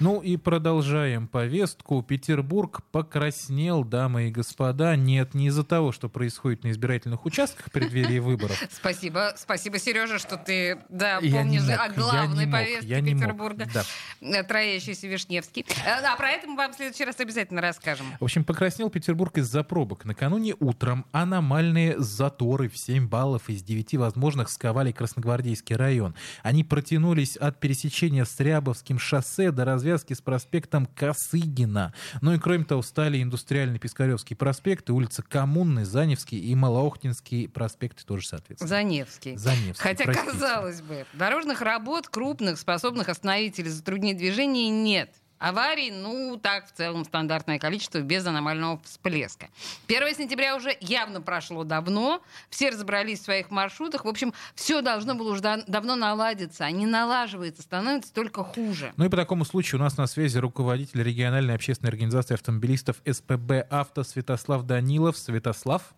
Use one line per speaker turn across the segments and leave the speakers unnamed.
Ну и продолжаем повестку. Петербург покраснел, дамы и господа. Нет, не из-за того, что происходит на избирательных участках в преддверии выборов.
Спасибо, спасибо, Сережа, что ты да, помнишь о главной повестке Петербурга. Да. Троящийся Вишневский. Э, а про это мы вам в следующий раз обязательно расскажем.
В общем, покраснел Петербург из-за пробок. Накануне утром аномальные заторы в 7 баллов из 9 возможных сковали Красногвардейский район. Они протянулись от пересечения с Рябовским шоссе до развязки связки с проспектом Косыгина. Ну и кроме того, стали индустриальный Пискаревский проспект, и улица Коммунный, Заневский и Малоохтинский проспекты тоже, соответственно.
Заневский.
Заневский,
Хотя, простите. казалось бы, дорожных работ крупных, способных остановить или затруднить движение, нет. Аварий, ну, так, в целом, стандартное количество без аномального всплеска. 1 сентября уже явно прошло давно, все разобрались в своих маршрутах. В общем, все должно было уже давно наладиться, а не налаживается, становится только хуже.
Ну и по такому случаю у нас на связи руководитель региональной общественной организации автомобилистов СПБ «Авто» Святослав Данилов. Святослав.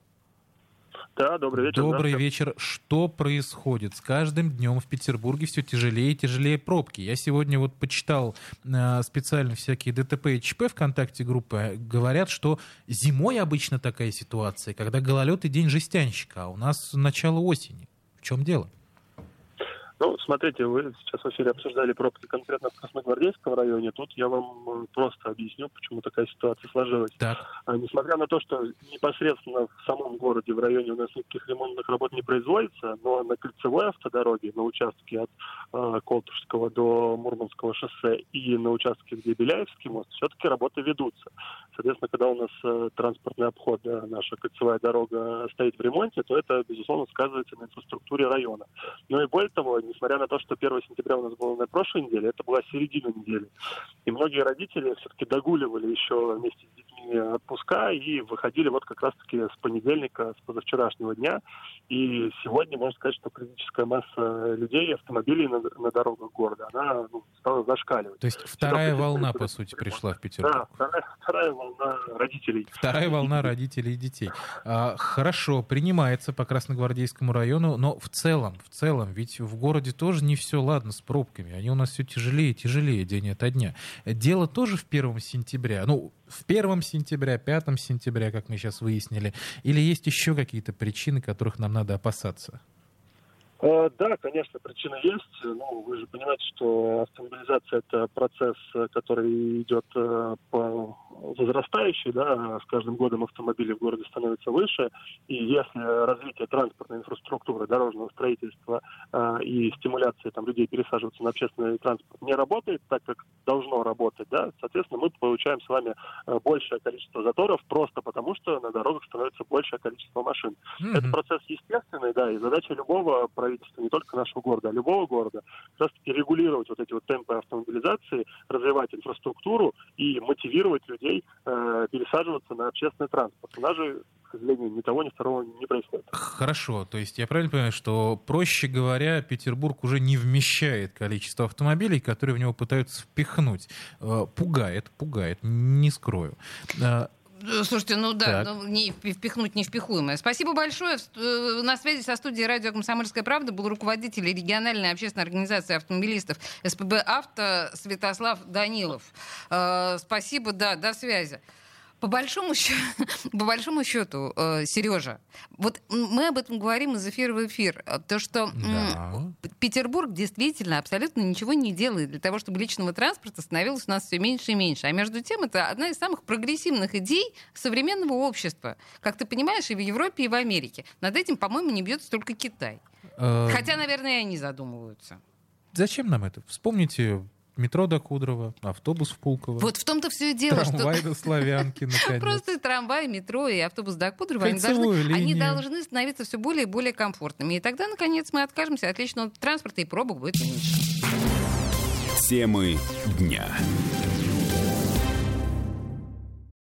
Да, добрый вечер.
Добрый вечер. Что происходит? С каждым днем в Петербурге все тяжелее и тяжелее пробки. Я сегодня вот почитал э, специально всякие ДТП и ЧП ВКонтакте группы. Говорят, что зимой обычно такая ситуация, когда гололед и день жестянщика, а у нас начало осени. В чем дело?
Ну, смотрите, вы сейчас в эфире обсуждали пробки конкретно в Красногвардейском районе. Тут я вам э, просто объясню, почему такая ситуация сложилась.
Так.
А, несмотря на то, что непосредственно в самом городе, в районе у нас никаких ремонтных работ не производится, но на кольцевой автодороге, на участке от э, Колтушского до Мурманского шоссе и на участке, где Беляевский мост, все-таки работы ведутся. Соответственно, когда у нас э, транспортный обход, да, наша кольцевая дорога стоит в ремонте, то это, безусловно, сказывается на инфраструктуре района. Но и более того, несмотря на то, что 1 сентября у нас было на прошлой неделе, это была середина недели. И многие родители все-таки догуливали еще вместе с детьми отпуска и выходили вот как раз-таки с понедельника, с позавчерашнего дня. И сегодня можно сказать, что критическая масса людей, автомобилей на, на дорогах города, она ну, стала зашкаливать.
То есть вторая волна, по сути, пришла в Петербург.
Да, вторая, вторая волна родителей.
Вторая волна родителей и детей. А, хорошо, принимается по Красногвардейскому району, но в целом, в целом, ведь в городе тоже не все ладно с пробками. Они у нас все тяжелее и тяжелее день ото дня. Дело тоже в первом сентября. Ну, в первом сентября, пятом сентября, как мы сейчас выяснили. Или есть еще какие-то причины, которых нам надо опасаться?
Э, да, конечно, причина есть. Ну, вы же понимаете, что автомобилизация – это процесс, который идет э, по возрастающий, да, с каждым годом автомобили в городе становятся выше, и если развитие транспортной инфраструктуры, дорожного строительства э, и стимуляции там, людей пересаживаться на общественный транспорт не работает так, как должно работать, да, соответственно, мы получаем с вами э, большее количество заторов просто потому, что на дорогах становится большее количество машин. Mm-hmm. Это процесс естественный, да, и задача любого правительства, не только нашего города, а любого города, как раз-таки регулировать вот эти вот темпы автомобилизации, развивать инфраструктуру и мотивировать людей э, пересаживаться на общественный транспорт. У нас же, к сожалению, ни того, ни второго не происходит.
Хорошо, то есть я правильно понимаю, что, проще говоря, Петербург уже не вмещает количество автомобилей, которые в него пытаются впихнуть. Э, пугает, пугает, не скрою. Э,
слушайте, ну да, ну, не впихнуть невпихуемое. Спасибо большое. Э, на связи со студией радио «Комсомольская правда» был руководитель региональной общественной организации автомобилистов СПБ «Авто» Святослав Данилов. Э, спасибо, да, до связи. По большому, счету, по большому счету, Сережа, вот мы об этом говорим из эфира в эфир. То, что да. Петербург действительно абсолютно ничего не делает для того, чтобы личного транспорта становилось у нас все меньше и меньше. А между тем, это одна из самых прогрессивных идей современного общества. Как ты понимаешь, и в Европе, и в Америке. Над этим, по-моему, не бьется только Китай. Э, Хотя, наверное, и они задумываются.
Зачем нам это? Вспомните метро до Кудрова, автобус в Пулково.
Вот в том-то все и дело,
трамвай что... до Славянки, наконец.
Просто трамвай, метро и автобус до Кудрова, они должны, они должны становиться все более и более комфортными. И тогда, наконец, мы откажемся от личного транспорта, и пробок будет меньше.
Темы дня.